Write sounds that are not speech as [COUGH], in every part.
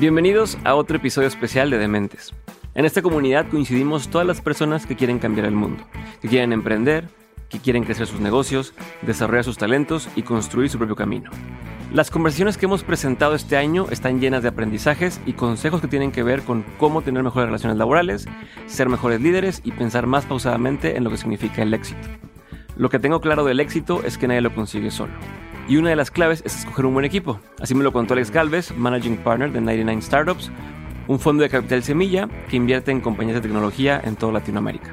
Bienvenidos a otro episodio especial de Dementes. En esta comunidad coincidimos todas las personas que quieren cambiar el mundo, que quieren emprender, que quieren crecer sus negocios, desarrollar sus talentos y construir su propio camino. Las conversaciones que hemos presentado este año están llenas de aprendizajes y consejos que tienen que ver con cómo tener mejores relaciones laborales, ser mejores líderes y pensar más pausadamente en lo que significa el éxito. Lo que tengo claro del éxito es que nadie lo consigue solo. Y una de las claves es escoger un buen equipo. Así me lo contó Alex Galvez, Managing Partner de 99 Startups, un fondo de capital semilla que invierte en compañías de tecnología en toda Latinoamérica.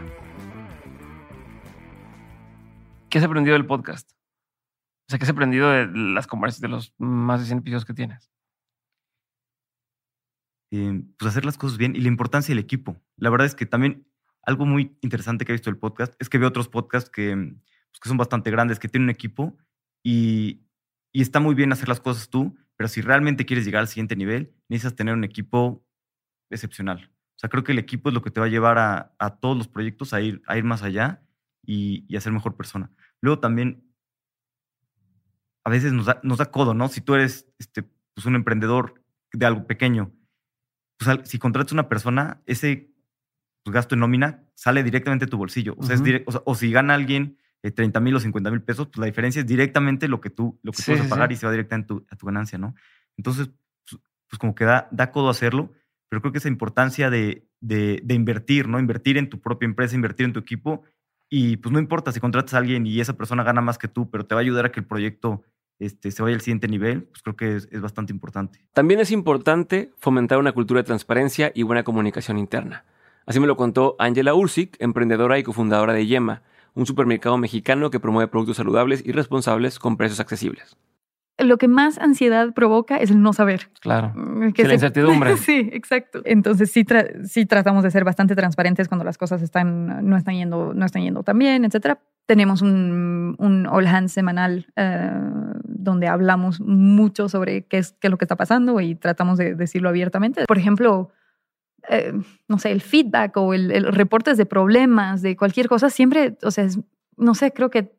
¿Qué has aprendido del podcast? O sea, ¿qué has aprendido de las conversaciones de los más de 100 episodios que tienes? Eh, pues hacer las cosas bien y la importancia del equipo. La verdad es que también algo muy interesante que he visto del podcast es que veo otros podcasts que, pues, que son bastante grandes, que tienen un equipo y, y está muy bien hacer las cosas tú, pero si realmente quieres llegar al siguiente nivel, necesitas tener un equipo excepcional. O sea, creo que el equipo es lo que te va a llevar a, a todos los proyectos a ir, a ir más allá y, y, a ser mejor persona. Luego también, a veces nos da, nos da codo, ¿no? Si tú eres este, pues un emprendedor de algo pequeño, pues si contratas a una persona, ese pues, gasto en nómina sale directamente de tu bolsillo. O sea, uh -huh. es o, sea, o si gana alguien 30 mil o 50 mil pesos, pues la diferencia es directamente lo que tú, lo que sí, tú vas a pagar sí. y se va directamente a tu, a tu, ganancia, ¿no? Entonces, pues, pues, como que da, da codo hacerlo, pero creo que esa importancia de, de, de, invertir, ¿no? Invertir en tu propia empresa, invertir en tu equipo y pues no importa si contratas a alguien y esa persona gana más que tú, pero te va a ayudar a que el proyecto este, se vaya al siguiente nivel, pues creo que es, es bastante importante. También es importante fomentar una cultura de transparencia y buena comunicación interna. Así me lo contó Angela Ursik, emprendedora y cofundadora de Yema, un supermercado mexicano que promueve productos saludables y responsables con precios accesibles. Lo que más ansiedad provoca es el no saber. Claro. Que sí, la incertidumbre. [LAUGHS] sí, exacto. Entonces sí, tra sí tratamos de ser bastante transparentes cuando las cosas están, no, están yendo, no están yendo tan bien, etc. Tenemos un, un all hands semanal uh, donde hablamos mucho sobre qué es, qué es lo que está pasando y tratamos de decirlo abiertamente. Por ejemplo, eh, no sé, el feedback o el, el, reportes de problemas, de cualquier cosa, siempre, o sea, es, no sé, creo que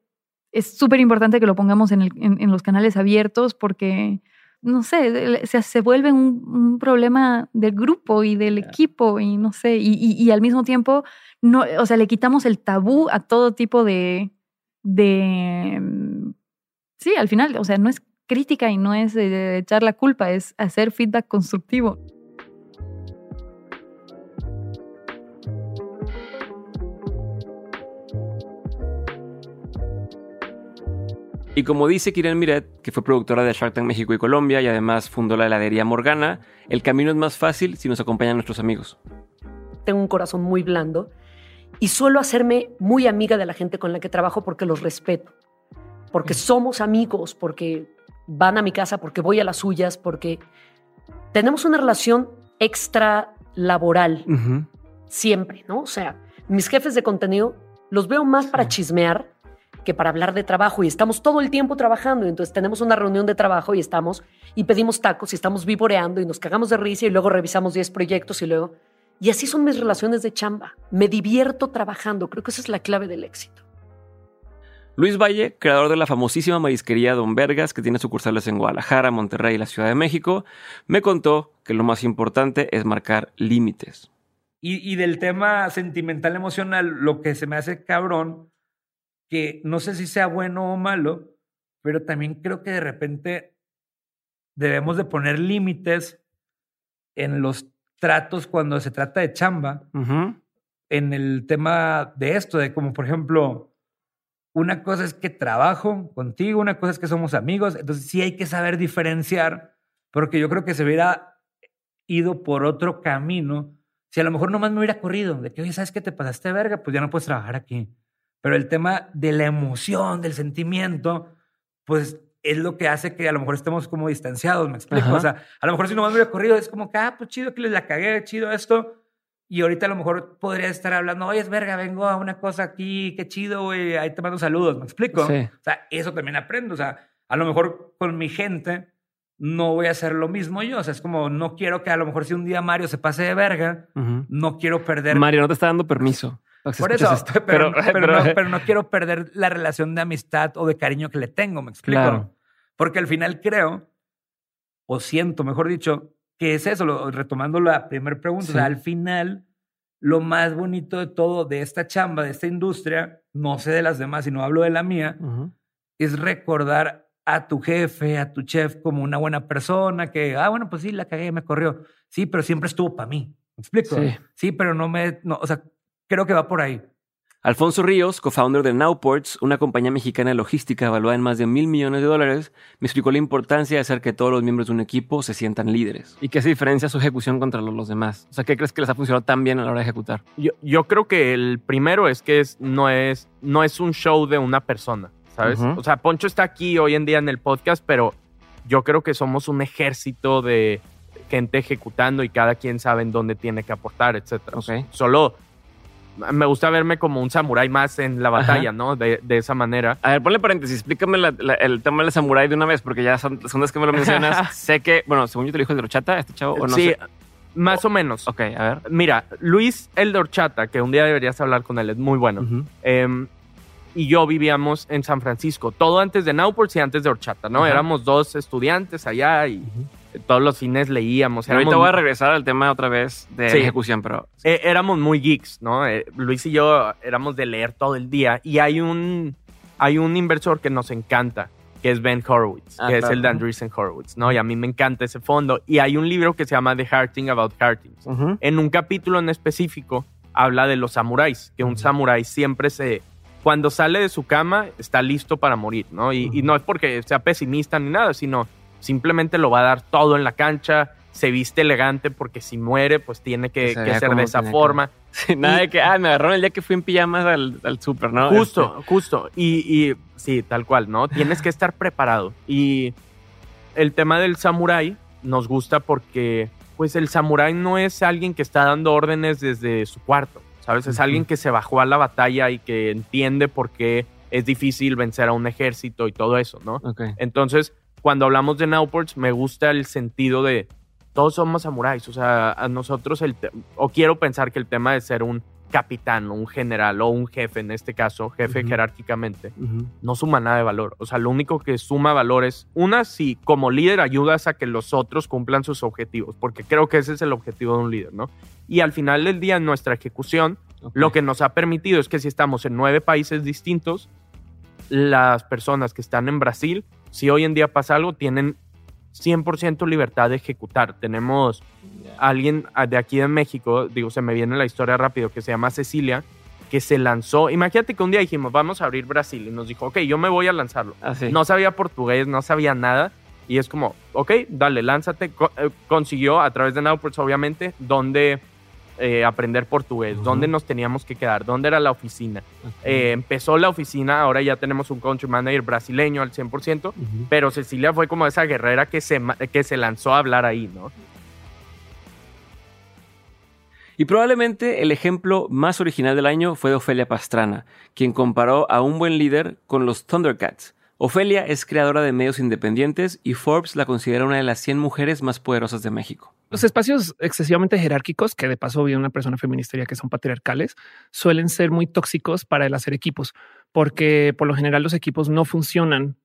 es súper importante que lo pongamos en, el, en, en, los canales abiertos porque, no sé, se, se vuelve un, un, problema del grupo y del yeah. equipo y no sé, y, y, y, al mismo tiempo, no, o sea, le quitamos el tabú a todo tipo de, de, sí, al final, o sea, no es crítica y no es echar la culpa, es hacer feedback constructivo. Y como dice Kiren Miret, que fue productora de Shark Tank México y Colombia y además fundó la heladería Morgana, el camino es más fácil si nos acompañan nuestros amigos. Tengo un corazón muy blando y suelo hacerme muy amiga de la gente con la que trabajo porque los respeto, porque somos amigos, porque van a mi casa, porque voy a las suyas, porque tenemos una relación extra laboral uh -huh. siempre, ¿no? O sea, mis jefes de contenido los veo más sí. para chismear que para hablar de trabajo y estamos todo el tiempo trabajando y entonces tenemos una reunión de trabajo y estamos y pedimos tacos y estamos vivoreando y nos cagamos de risa y luego revisamos 10 proyectos y luego y así son mis relaciones de chamba. Me divierto trabajando, creo que esa es la clave del éxito. Luis Valle, creador de la famosísima marisquería Don Vergas, que tiene sucursales en Guadalajara, Monterrey y la Ciudad de México, me contó que lo más importante es marcar límites. Y, y del tema sentimental emocional, lo que se me hace cabrón que no sé si sea bueno o malo, pero también creo que de repente debemos de poner límites en los tratos cuando se trata de chamba, uh -huh. en el tema de esto, de como por ejemplo, una cosa es que trabajo contigo, una cosa es que somos amigos, entonces sí hay que saber diferenciar, porque yo creo que se hubiera ido por otro camino, si a lo mejor nomás me hubiera corrido, de que, oye, ¿sabes qué te pasaste verga? Pues ya no puedes trabajar aquí. Pero el tema de la emoción, del sentimiento, pues es lo que hace que a lo mejor estemos como distanciados, me explico. Ajá. O sea, a lo mejor si nomás me hubiera corrido, es como que, ah, pues chido que les la cagué, chido esto. Y ahorita a lo mejor podría estar hablando, oye, es verga, vengo a una cosa aquí, qué chido, güey, ahí te mando saludos, me explico. Sí. O sea, eso también aprendo. O sea, a lo mejor con mi gente no voy a hacer lo mismo yo. O sea, es como, no quiero que a lo mejor si un día Mario se pase de verga, uh -huh. no quiero perder. Mario, no te está dando permiso. Por eso, esto, pero, [LAUGHS] pero, pero, pero, no, pero, no, quiero perder la relación de amistad o de cariño que le tengo, ¿me explico? Claro. Porque al final creo, o siento, mejor dicho, que es eso, lo- retomando la primera pregunta, o sea, al final, lo más bonito de todo, de esta chamba, de esta industria, no sé de las demás, sino hablo de la mía, es recordar a tu jefe, a tu chef como una buena persona que, ah, bueno, pues sí, la cagué, me corrió. Sí, pero siempre estuvo para mí. ¿Me explico? Sí. Sí. pero no me, no, o sea, creo que va por ahí. Alfonso Ríos, co-founder de Nowports, una compañía mexicana de logística evaluada en más de mil millones de dólares, me explicó la importancia de hacer que todos los miembros de un equipo se sientan líderes. ¿Y qué se diferencia su ejecución contra los, demás? O sea, ¿qué crees que les ha funcionado tan bien a la hora de ejecutar? Yo, yo creo que el primero es que es, no, es, no es un show de una persona, ¿sabes? O sea, Poncho está aquí hoy en día en el podcast, pero yo creo que somos un ejército de gente ejecutando y cada quien sabe en dónde tiene que aportar, etcétera. Ok. Solo me gusta verme como un samurái más en la batalla, Ajá. ¿no? De, de esa manera. A ver, ponle paréntesis, explícame la- la- el tema del samurái de una vez, porque ya son, las que me lo mencionas. [LAUGHS] sé que, bueno, según yo te lo dijo el de Rochata, este chavo, o no sí, sé. más o menos. Ok, a ver. Mira, Luis el de Horchata, que un día deberías hablar con él, es muy bueno. Em, y yo vivíamos en San Francisco, todo antes de Nowports y antes de Horchata, ¿no? Ajá. Éramos dos estudiantes allá y todos los fines leíamos. Pero ahorita voy a regresar al tema otra vez de Sí. ejecución, pero... eh, éramos muy geeks, ¿no? Eh, Luis y yo éramos de leer todo el día y hay un, hay un inversor que nos encanta, que es Ben Horowitz, Ah, que es el de Andreessen Horowitz, ¿no? Y a mí me encanta ese fondo. Y hay un libro que se llama The Hard Thing About Hard Things. Ujú. En un capítulo en específico habla de los samuráis, que un samurái siempre se... Cuando sale de su cama está listo para morir, ¿no? Y, y no es porque sea pesimista ni nada, sino simplemente lo va a dar todo en la cancha, se viste elegante porque si muere pues tiene que, Que como de esa que- forma. [LAUGHS] Sí, nada Y- de que, ah, me agarraron el día que fui en pijamas al, al súper, ¿no? Justo, justo. Y, y sí, tal cual, ¿no? Tienes que estar preparado. Y el tema del samurái nos gusta porque, pues, el samurái no es alguien que está dando órdenes desde su cuarto, ¿sabes? Es alguien que se bajó a la batalla y que entiende por qué es difícil vencer a un ejército y todo eso, ¿no? Ok. Entonces, cuando hablamos de Nowports, me gusta el sentido de todos somos samuráis. O sea, a nosotros, el o quiero pensar que el tema de ser un capitán o un general o un jefe, en este caso, jefe jerárquicamente, no suma nada de valor. O sea, lo único que suma valor es, una, si como líder ayudas a que los otros cumplan sus objetivos, porque creo que ese es el objetivo de un líder, ¿no? Y al final del día, en nuestra ejecución, Ok. lo que nos ha permitido es que si estamos en nueve países distintos, las personas que están en Brasil, si hoy en día pasa algo, tienen 100% libertad de ejecutar. Tenemos alguien ah, de aquí de México, digo, se me viene la historia rápido, que se llama Cecilia, que se lanzó. Imagínate que un día dijimos, vamos a abrir Brasil, y nos dijo, ok, yo me voy a lanzarlo. Ah. No sabía portugués, no sabía nada. Y es como, ok, dale, lánzate. Eh, consiguió a través de Nowports, obviamente, dónde eh, aprender portugués, dónde nos teníamos que quedar, dónde era la oficina. Eh, empezó la oficina, ahora ya tenemos un country manager brasileño al 100%, Ujú. pero Cecilia fue como esa guerrera que se, que se lanzó a hablar ahí, ¿no? Y probablemente el ejemplo más original del año fue de Ofelia Pastrana, quien comparó a un buen líder con los Thundercats. Ofelia es creadora de medios independientes y Forbes la considera una de las 100 mujeres más poderosas de México. Los espacios excesivamente jerárquicos, que de paso viene una persona feminista ya que son patriarcales, suelen ser muy tóxicos para el hacer equipos, porque por lo general los equipos no funcionan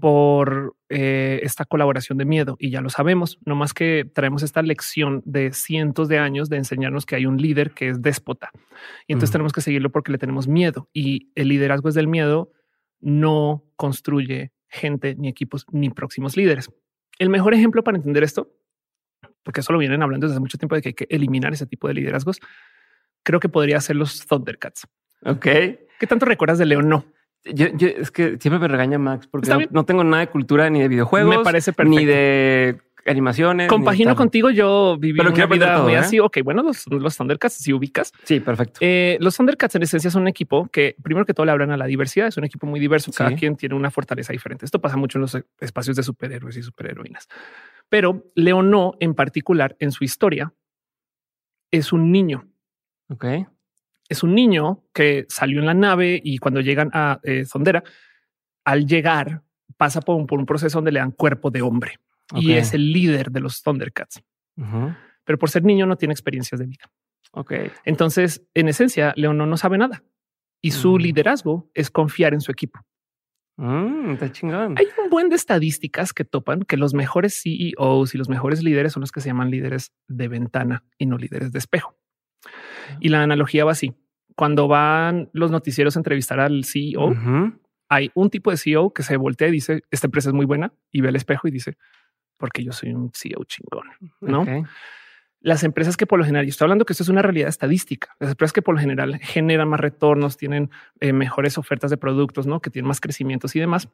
por eh, esta colaboración de miedo y ya lo sabemos, no más que traemos esta lección de cientos de años de enseñarnos que hay un líder que es déspota. Y entonces tenemos que seguirlo porque le tenemos miedo y el liderazgo es del miedo, no construye gente ni equipos ni próximos líderes. El mejor ejemplo para entender esto, porque eso lo vienen hablando desde hace mucho tiempo de que hay que eliminar ese tipo de liderazgos, creo que podría ser los Thundercats. Ok. ¿Qué tanto recuerdas de León? No, Yo, yo- es que siempre me regaña Max porque no, no tengo nada de cultura ni de videojuegos, me parece perfecto. ni de animaciones. ni Compagino contigo, yo viví Pero una vida todo, muy ¿eh? así. Ok, bueno, los, los Thundercats, si ubicas. Sí, perfecto. Eh, los Thundercats en esencia son un equipo que primero que todo le hablan a la diversidad, es un equipo muy diverso, cada Sí. quien tiene una fortaleza diferente. Esto pasa mucho en los espacios de superhéroes y superheroínas. Pero Leonó en particular en su historia es un niño. Ok. Es un niño que salió en la nave y cuando llegan a eh, Sondera, al llegar pasa por un, por un proceso donde le dan cuerpo de hombre y es el líder de los Thundercats. Pero por ser niño no tiene experiencias de vida. Ok. Entonces, en esencia, Leonor no sabe nada y su Mm. liderazgo es confiar en su equipo. Mm, está chingón. Hay un buen de estadísticas que topan que los mejores CEOs y los mejores líderes son los que se llaman líderes de ventana y no líderes de espejo. Y la analogía va así. Cuando van los noticieros a entrevistar al CEO, hay un tipo de CEO que se voltea y dice, esta empresa es muy buena y ve al espejo y dice, porque yo soy un CEO chingón, ¿no? Las empresas que por lo general, y estoy hablando que esto es una realidad estadística, las empresas que por lo general generan más retornos, tienen eh, mejores ofertas de productos, ¿no? Que tienen más crecimientos y demás.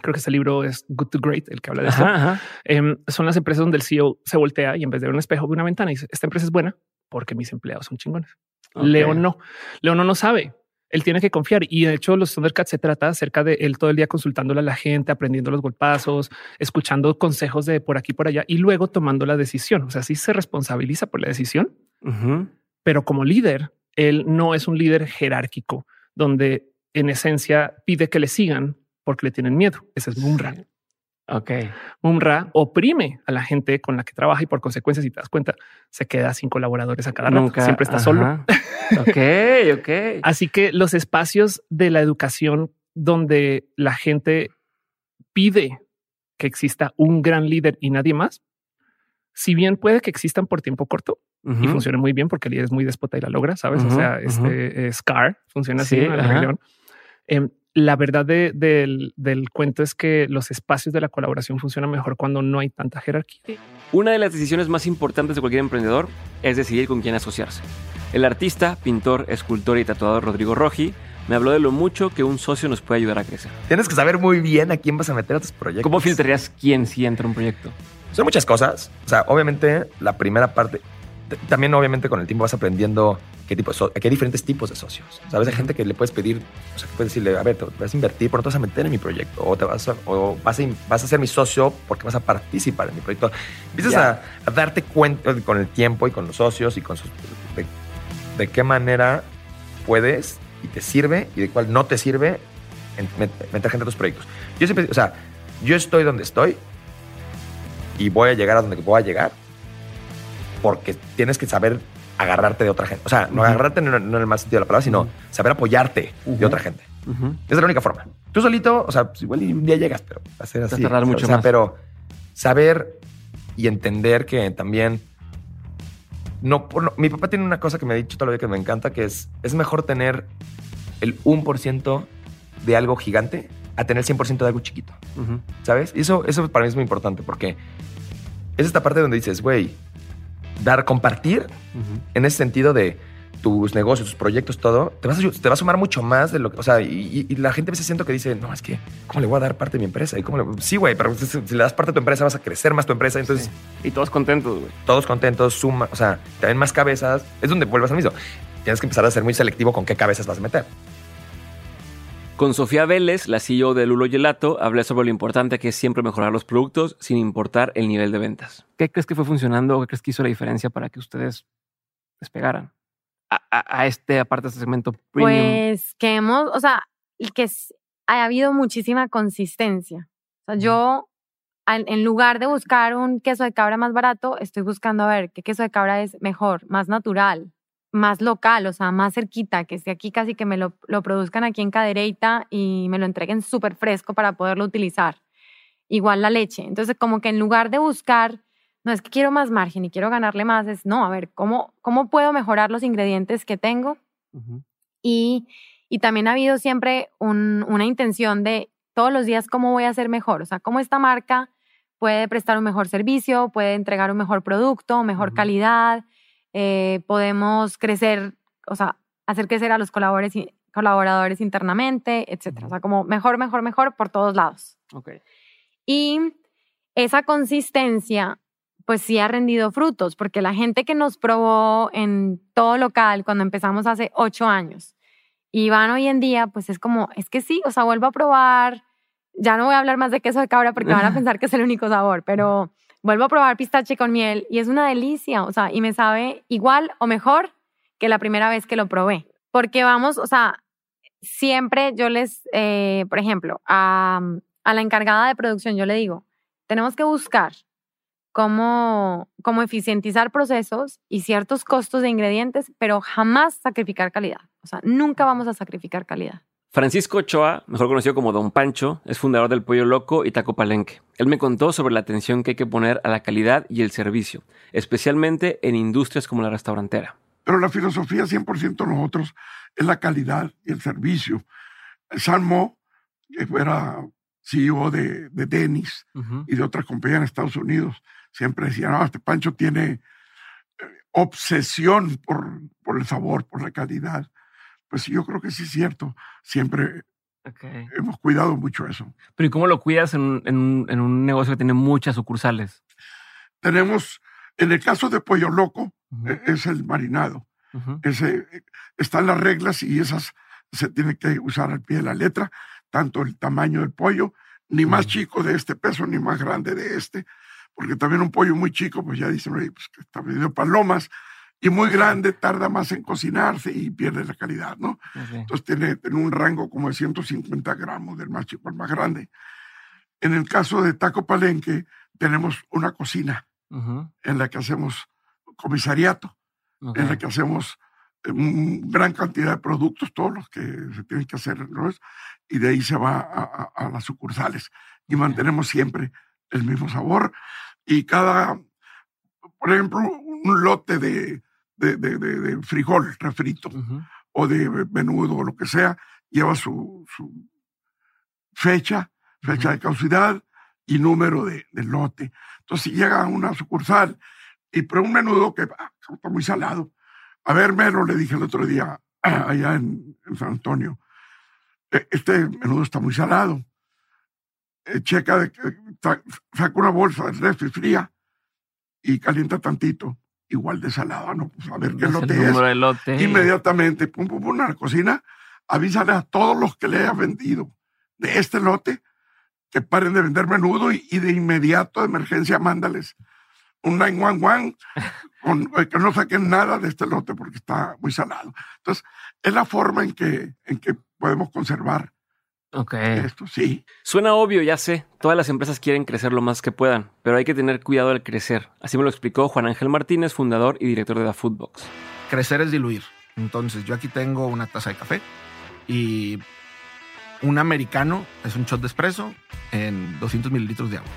Creo que ese libro es Good to Great, el que habla de esto. Ajá, ajá. Em, son las empresas donde el CEO se voltea y en vez de ver un espejo ve una ventana y dice, esta empresa es buena porque mis empleados son chingones. Leo no. Leo no, no sabe. Él tiene que confiar. Y de hecho, los Thundercats se trata acerca de él todo el día consultándole a la gente, aprendiendo los golpazos, escuchando consejos de por aquí, por allá y luego tomando la decisión. O sea, sí se responsabiliza por la decisión, pero como líder, él no es un líder jerárquico donde en esencia pide que le sigan porque le tienen miedo. Ese es Mumra. Ok. Mumra oprime a la gente con la que trabaja y por consecuencia, si te das cuenta, se queda sin colaboradores a cada rato. Nunca. Siempre está solo. Ok, [LAUGHS] ok. Así que los espacios de la educación donde la gente pide que exista un gran líder y nadie más, si bien puede que existan por tiempo corto y Ujú. funcione muy bien porque el líder es muy déspota y la logra, sabes? o sea, este eh, Scar funciona así Sí, en la ajá. La verdad de- del, del cuento es que los espacios de la colaboración funcionan mejor cuando no hay tanta jerarquía. Una de las decisiones más importantes de cualquier emprendedor es decidir con quién asociarse. El artista, pintor, escultor y tatuador Rodrigo Roji me habló de lo mucho que un socio nos puede ayudar a crecer. Tienes que saber muy bien a quién vas a meter a tus proyectos. ¿Cómo filtrarías quién sí entra a un proyecto? Son muchas cosas. O sea, obviamente, la primera parte. También, obviamente, con el tiempo vas aprendiendo qué tipo de so- qué diferentes tipos de socios. Sabes, hay gente que le puedes pedir, o sea, que puedes decirle, a ver, te vas a invertir, pero no te vas a meter en mi proyecto. O, te vas a, o vas, a, vas a ser mi socio porque vas a participar en mi proyecto. Empiezas a, a darte cuenta con el tiempo y con los socios y con sus, de, de qué manera puedes y te sirve y de cuál no te sirve en- meter gente a tus proyectos. Yo siempre, o sea, yo estoy donde estoy y voy a llegar a donde voy a llegar porque tienes que saber agarrarte de otra gente. O sea, no agarrarte no, no en el más sentido de la palabra, sino saber apoyarte de otra gente. Esa es la única forma. Tú solito, o sea, pues igual un día llegas, pero va a ser Vas a así. sea, mucho o sea, más. Pero saber y entender que también no, mi papá tiene una cosa que me ha dicho toda la vida que me encanta, que es, es mejor tener el 1% de algo gigante a tener el 100% de algo chiquito. ¿Sabes? Y eso, eso para mí es muy importante porque es esta parte donde dices, güey, dar, compartir en ese sentido de tus negocios, tus proyectos, todo, te, vas a, te va a sumar mucho más de lo que, o sea, y, la gente a veces siento que dice, no, es que, ¿cómo le voy a dar parte de mi empresa? ¿Y cómo le- Sí, güey, pero si, si le das parte de tu empresa vas a crecer más tu empresa, entonces Sí. Y todos contentos, güey. todos contentos, suma, o sea, te ven más cabezas, es donde vuelvas al mismo. Tienes que empezar a ser muy selectivo con qué cabezas vas a meter. Con Sofía Vélez, la CEO de Lulo Gelato, hablé sobre lo importante que es siempre mejorar los productos sin importar el nivel de ventas. ¿Qué crees que fue funcionando o qué crees que hizo la diferencia para que ustedes despegaran a, a- a este, aparte de este segmento premium? Pues que hemos, o sea, y que ha habido muchísima consistencia. O sea, yo, al- en lugar de buscar un queso de cabra más barato, estoy buscando a ver qué queso de cabra es mejor, más natural, más local, o sea, más cerquita, que esté aquí casi que me lo, lo produzcan aquí en Cadereyta y me lo entreguen súper fresco para poderlo utilizar. Igual la leche. Entonces, como que en lugar de buscar, no es que quiero más margen y quiero ganarle más, es no, a ver, ¿cómo, cómo puedo mejorar los ingredientes que tengo? Y, y también ha habido siempre un- una intención de todos los días cómo voy a ser mejor, o sea, cómo esta marca puede prestar un mejor servicio, puede entregar un mejor producto, mejor calidad, eh, podemos crecer, o sea, hacer crecer a los colaboradores, colaboradores internamente, etcétera. O sea, como mejor, mejor, mejor por todos lados. Ok. Y esa consistencia, pues sí ha rendido frutos, porque la gente que nos probó en todo local cuando empezamos hace ocho años y van hoy en día, pues es como, es que sí, o sea, vuelvo a probar, ya no voy a hablar más de queso de cabra porque van a [LAUGHS] pensar que es el único sabor, pero vuelvo a probar pistache con miel y es una delicia, o sea, y me sabe igual o mejor que la primera vez que lo probé, porque vamos, o sea, siempre yo les, eh, por ejemplo, a, a la encargada de producción, yo le digo, tenemos que buscar cómo, cómo eficientizar procesos y ciertos costos de ingredientes, pero jamás sacrificar calidad. O sea, nunca vamos a sacrificar calidad. Francisco Ochoa, mejor conocido como Don Pancho, es fundador del Pollo Loco y Taco Palenque. Él me contó sobre la atención que hay que poner a la calidad y el servicio, especialmente en industrias como la restaurantera. Pero la filosofía 100% nosotros es la calidad y el servicio. Salmo, que fuera CEO de, de Dennis y de otras compañías en Estados Unidos, siempre decía, no, este Pancho tiene eh, obsesión por, por el sabor, por la calidad. Pues yo creo que sí es cierto. Siempre hemos cuidado mucho eso. Pero ¿y cómo lo cuidas en, un- en un- en un negocio que tiene muchas sucursales? Tenemos, en el caso de Pollo Loco, eh, es el marinado. Ese, eh, están las reglas y esas se tienen que usar al pie de la letra, tanto el tamaño del pollo, ni más chico de este peso, ni más grande de este, porque también un pollo muy chico, pues ya dicen, "Oye, pues que está medio palomas, y muy grande tarda más en cocinarse y pierde la calidad, ¿no? Entonces tiene, tiene un rango como de 150 gramos del más chico al más grande. En el caso de Taco Palenque, tenemos una cocina en la que hacemos comisariato, en la que hacemos eh, gran cantidad de productos, todos los que se tienen que hacer, ¿no? y de ahí se va a, a- a las sucursales. Y mantenemos siempre el mismo sabor. Y cada, por ejemplo, un lote de, de, de- de- de frijol refrito o de menudo o lo que sea, lleva su, su fecha, fecha de caducidad y número de, lote. Entonces, si llega a una sucursal y pero un menudo que ah, está muy salado. A ver, Mero, le dije el otro día [CLEARS THROAT] allá en, en San Antonio, "e- este menudo está muy salado. Eh, checa, de, que- sa- saca una bolsa de refri fría y calienta tantito, igual de salado. No, pues a ver qué es el lote es número del lote. inmediatamente, pum, pum, pum, a la cocina, avísale a todos los que le hayas vendido de este lote que paren de vender menudo y, y de inmediato, de emergencia, mándales un 911 [LAUGHS] con, eh, que no saquen nada de este lote porque está muy salado. Entonces, es la forma en que, en que podemos conservar Ok. esto, sí. Suena obvio, ya sé. Todas las empresas quieren crecer lo más que puedan, pero hay que tener cuidado al crecer. Así me lo explicó Juan Ángel Martínez, fundador y director de The Foodbox. crecer es diluir. Entonces, yo aquí tengo una taza de café y un americano es un shot de espresso en 200 mililitros de agua.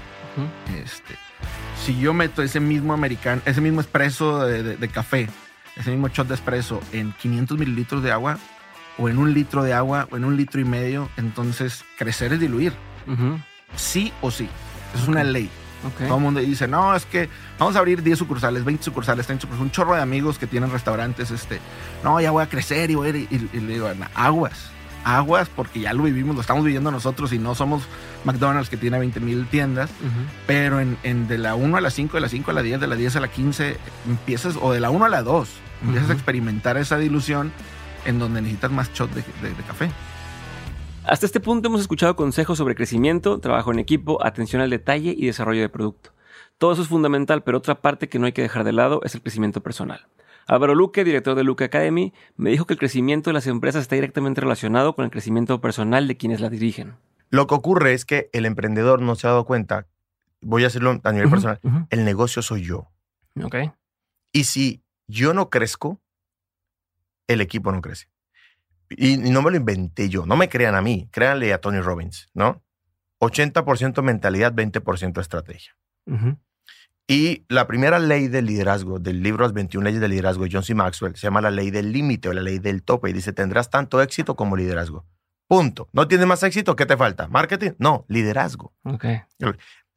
Este, si yo meto ese mismo americano, ese mismo espresso de, de- de café, ese mismo shot de espresso en 500 mililitros de agua, o en un litro de agua, o en un litro y medio, entonces crecer es diluir. Ujú. Sí o sí. Es una ley. Ok. Todo el mundo dice, no, es que vamos a abrir 10 sucursales, 20 sucursales, 30 sucursales, un chorro de amigos que tienen restaurantes, este, no, ya voy a crecer y voy a ir, y, y le digo, "No, aguas, aguas, porque ya lo vivimos, lo estamos viviendo nosotros y no somos McDonald's que tiene 20 mil tiendas, Ujú. pero en, en de la 1 a la 5, de la 5 a la 10, de la 10 a la 15, empiezas, o de la 1 a la 2, empiezas Ujú. a experimentar esa dilución en donde necesitas más shot de, de- de café. Hasta este punto hemos escuchado consejos sobre crecimiento, trabajo en equipo, atención al detalle y desarrollo de producto. Todo eso es fundamental, pero otra parte que no hay que dejar de lado es el crecimiento personal. Álvaro Luque, director de Luque Academy, me dijo que el crecimiento de las empresas está directamente relacionado con el crecimiento personal de quienes la dirigen. Lo que ocurre es que el emprendedor no se ha dado cuenta, voy a hacerlo a nivel personal, el negocio soy yo. Ok. Y si yo no crezco, el equipo no crece. Y, y no me lo inventé yo, no me crean a mí, créanle a Tony Robbins, ¿no? 80% mentalidad, 20% estrategia. Y la primera ley del liderazgo, del libro Las 21 leyes del liderazgo de John C. Maxwell, se llama la ley del límite o la ley del tope y dice, tendrás tanto éxito como liderazgo. Punto. ¿No tienes más éxito? ¿Qué te falta? ¿Marketing? No, liderazgo. Ok.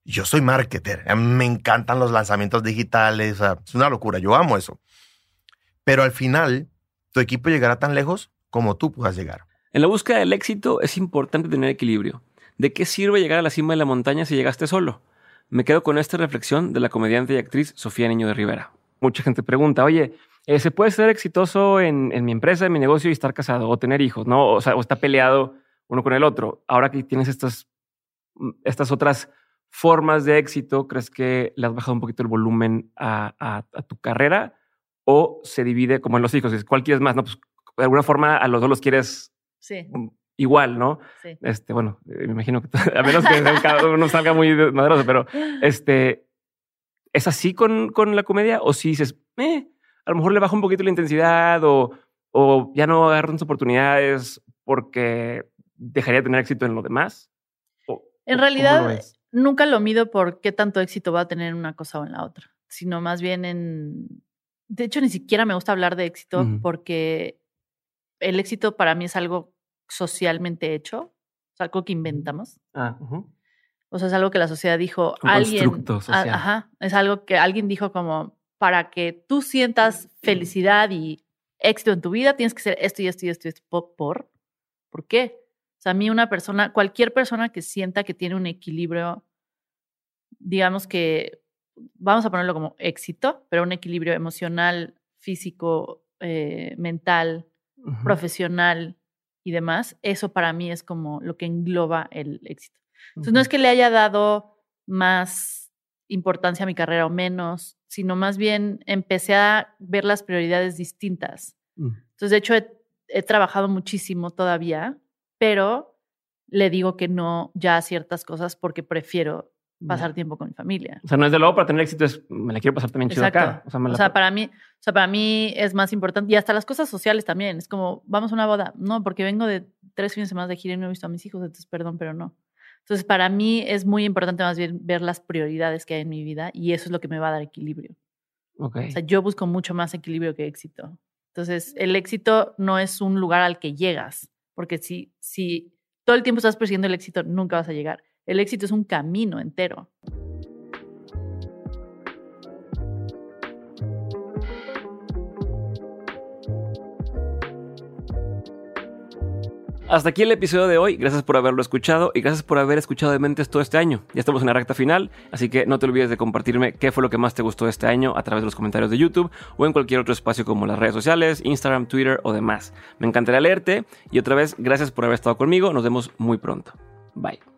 Yo soy marketer, me encantan los lanzamientos digitales, o sea, es una locura, yo amo eso. Pero al final, tu equipo llegará tan lejos como tú puedas llegar. En la búsqueda del éxito es importante tener equilibrio. ¿De qué sirve llegar a la cima de la montaña si llegaste solo? Me quedo con esta reflexión de la comediante y actriz Sofía Niño de Rivera. Mucha gente pregunta, oye, eh, ¿se puede ser exitoso en, en mi empresa, en mi negocio y estar casado o tener hijos? ¿No? O sea, o está peleado uno con el otro. Ahora que tienes estas, mm, estas otras formas de éxito, ¿crees que le has bajado un poquito el volumen a, a- a tu carrera? ¿O se divide como en los hijos? ¿Cuál quieres más? No, pues de alguna forma a los dos los quieres Sí, mm, igual, ¿no? sí. Este, bueno, eh, me imagino que [LAUGHS] a menos que cada uno salga muy madroso, pero este, ¿es así con, con la comedia? O si dices, eh, a lo mejor le bajo un poquito la intensidad o, o ya no agarro tantas oportunidades porque dejaría de tener éxito en lo demás? ¿O- En realidad, lo nunca lo mido por qué tanto éxito va a tener en una cosa o en la otra, sino más bien en... De hecho, ni siquiera me gusta hablar de éxito porque el éxito para mí es algo socialmente hecho, es algo que inventamos. Ah. O sea, es algo que la sociedad dijo, Un alguien, a- ajá, es algo que alguien dijo como, para que tú sientas felicidad y éxito en tu vida, tienes que ser esto y esto y esto y esto. ¿Por? ¿Por, ¿Por qué? O sea, a mí una persona, cualquier persona que sienta que tiene un equilibrio, digamos que, vamos a ponerlo como éxito, pero un equilibrio emocional, físico, eh, mental, profesional y demás, eso para mí es como lo que engloba el éxito. Entonces, no es que le haya dado más importancia a mi carrera o menos, sino más bien empecé a ver las prioridades distintas. Mm. Entonces, de hecho, he, he trabajado muchísimo todavía, pero le digo que no ya a ciertas cosas porque prefiero pasar tiempo con mi familia. O sea, no es de luego para tener éxito, es me la quiero pasar también chido acá. O sea, me O la sea, pa- para mí, o sea, para mí es más importante. Y hasta las cosas sociales también. Es como, vamos a una boda. No, porque vengo de tres fines de semana de gira y no he visto a mis hijos, entonces perdón, pero no. Entonces, para mí es muy importante más bien ver las prioridades que hay en mi vida y eso es lo que me va a dar equilibrio. Ok. O sea, yo busco mucho más equilibrio que éxito. Entonces, el éxito no es un lugar al que llegas, porque si, si todo el tiempo estás persiguiendo el éxito, nunca vas a llegar. El éxito es un camino entero. Hasta aquí el episodio de hoy. Gracias por haberlo escuchado y gracias por haber escuchado de Mentes todo este año. Ya estamos en la recta final, así que no te olvides de compartirme qué fue lo que más te gustó este año a través de los comentarios de YouTube o en cualquier otro espacio como las redes sociales, Instagram, Twitter o demás. Me encantaría leerte y otra vez, gracias por haber estado conmigo. Nos vemos muy pronto. Bye.